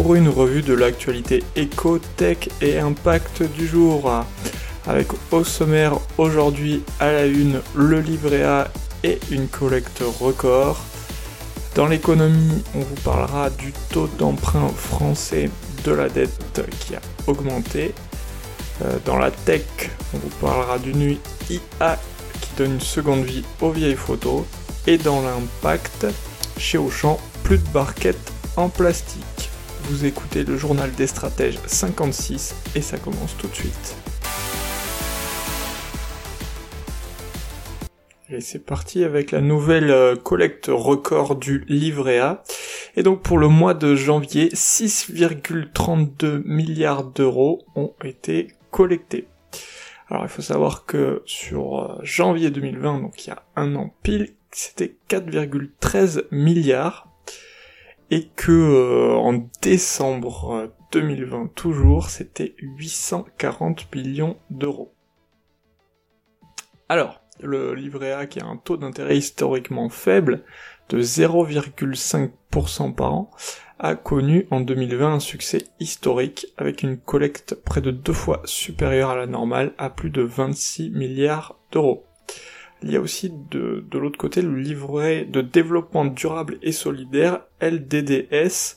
pour une revue de l'actualité éco, tech et impact du jour. Avec au sommaire aujourd'hui à la une le livret A et une collecte record. Dans l'économie, on vous parlera du taux d'emprunt français de la dette qui a augmenté. Euh, dans la tech, on vous parlera d'une IA qui donne une seconde vie aux vieilles photos. Et dans l'impact, chez Auchan, plus de barquettes en plastique. Vous écoutez le journal des stratèges 56 et ça commence tout de suite. Et c'est parti avec la nouvelle euh, collecte record du livret A. Et donc pour le mois de janvier, 6,32 milliards d'euros ont été collectés. Alors il faut savoir que sur euh, janvier 2020, donc il y a un an pile, c'était 4,13 milliards et que euh, en décembre 2020 toujours, c'était 840 millions d'euros. Alors, le livret A qui a un taux d'intérêt historiquement faible de 0,5% par an, a connu en 2020 un succès historique avec une collecte près de deux fois supérieure à la normale à plus de 26 milliards d'euros. Il y a aussi de, de l'autre côté le livret de développement durable et solidaire LDDS,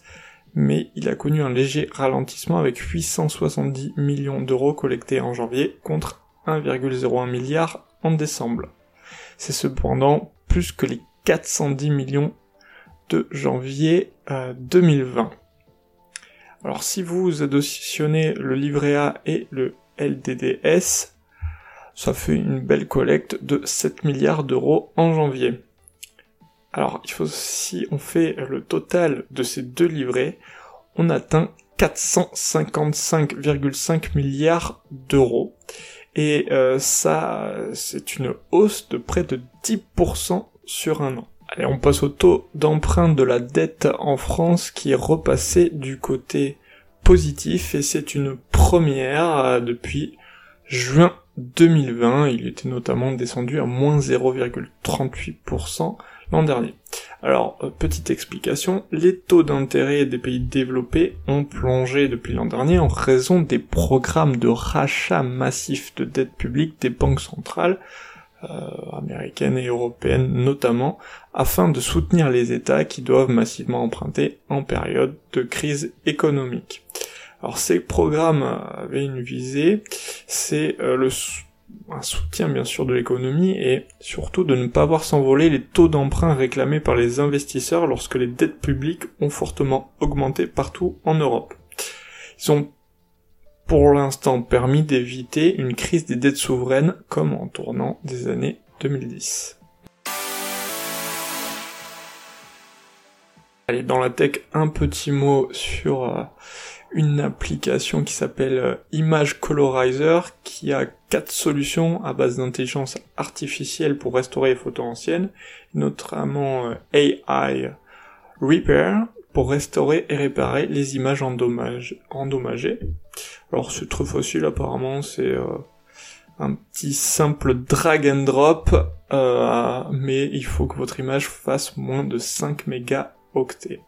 mais il a connu un léger ralentissement avec 870 millions d'euros collectés en janvier contre 1,01 milliard en décembre. C'est cependant plus que les 410 millions de janvier 2020. Euh, Alors si vous additionnez le livret A et le LDDS, ça fait une belle collecte de 7 milliards d'euros en janvier. Alors il faut si on fait le total de ces deux livrets, on atteint 455,5 milliards d'euros. Et euh, ça, c'est une hausse de près de 10% sur un an. Allez, on passe au taux d'emprunt de la dette en France qui est repassé du côté positif et c'est une première euh, depuis juin 2020. Il était notamment descendu à moins 0,38% l'an dernier. Alors, euh, petite explication, les taux d'intérêt des pays développés ont plongé depuis l'an dernier en raison des programmes de rachat massif de dette publique des banques centrales, euh, américaines et européennes notamment, afin de soutenir les États qui doivent massivement emprunter en période de crise économique. Alors ces programmes avaient une visée, c'est euh, le un soutien bien sûr de l'économie et surtout de ne pas voir s'envoler les taux d'emprunt réclamés par les investisseurs lorsque les dettes publiques ont fortement augmenté partout en Europe. Ils ont pour l'instant permis d'éviter une crise des dettes souveraines comme en tournant des années 2010. Allez, dans la tech, un petit mot sur euh, une application qui s'appelle euh, Image Colorizer qui a quatre solutions à base d'intelligence artificielle pour restaurer les photos anciennes, notamment euh, AI Repair pour restaurer et réparer les images endommagées. Alors c'est très facile apparemment, c'est un petit simple drag and drop, mais il faut que votre image fasse moins de 5 mégaoctets.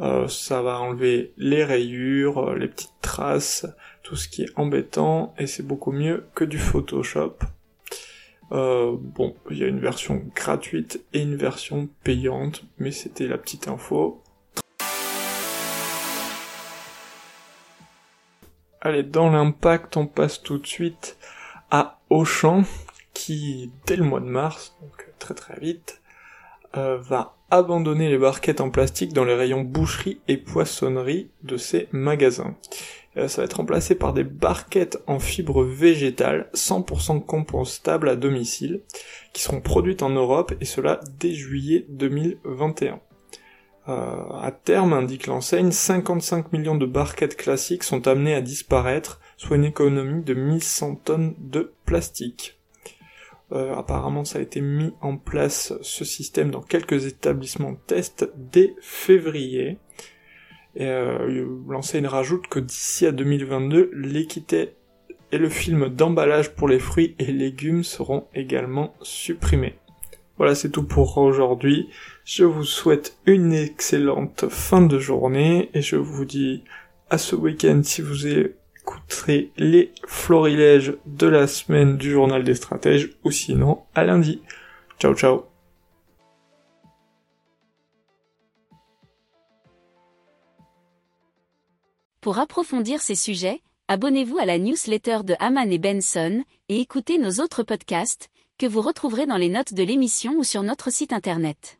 Euh, ça va enlever les rayures, euh, les petites traces, tout ce qui est embêtant, et c'est beaucoup mieux que du Photoshop. Euh, bon, il y a une version gratuite et une version payante, mais c'était la petite info. Allez, dans l'impact, on passe tout de suite à Auchan, qui, dès le mois de mars, donc très très vite, va abandonner les barquettes en plastique dans les rayons boucherie et poissonnerie de ces magasins. Euh, ça va être remplacé par des barquettes en fibre végétale 100% compostables à domicile qui seront produites en Europe et cela dès juillet 2021. Euh, à terme, indique l'enseigne, 55 millions de barquettes classiques sont amenées à disparaître, soit une économie de 1100 tonnes de plastique. Euh, apparemment, ça a été mis en place ce système dans quelques établissements de test dès février. Et euh, l'enseigne rajoute que d'ici à 2022, l'équité et le film d'emballage pour les fruits et légumes seront également supprimés. Voilà, c'est tout pour aujourd'hui. Je vous souhaite une excellente fin de journée et je vous dis à ce week-end si vous écouterez les florilèges de la semaine du journal des stratèges ou sinon à lundi. Ciao ciao Pour approfondir ces sujets, abonnez-vous à la newsletter de Haman et Benson et écoutez nos autres podcasts que vous retrouverez dans les notes de l'émission ou sur notre site internet.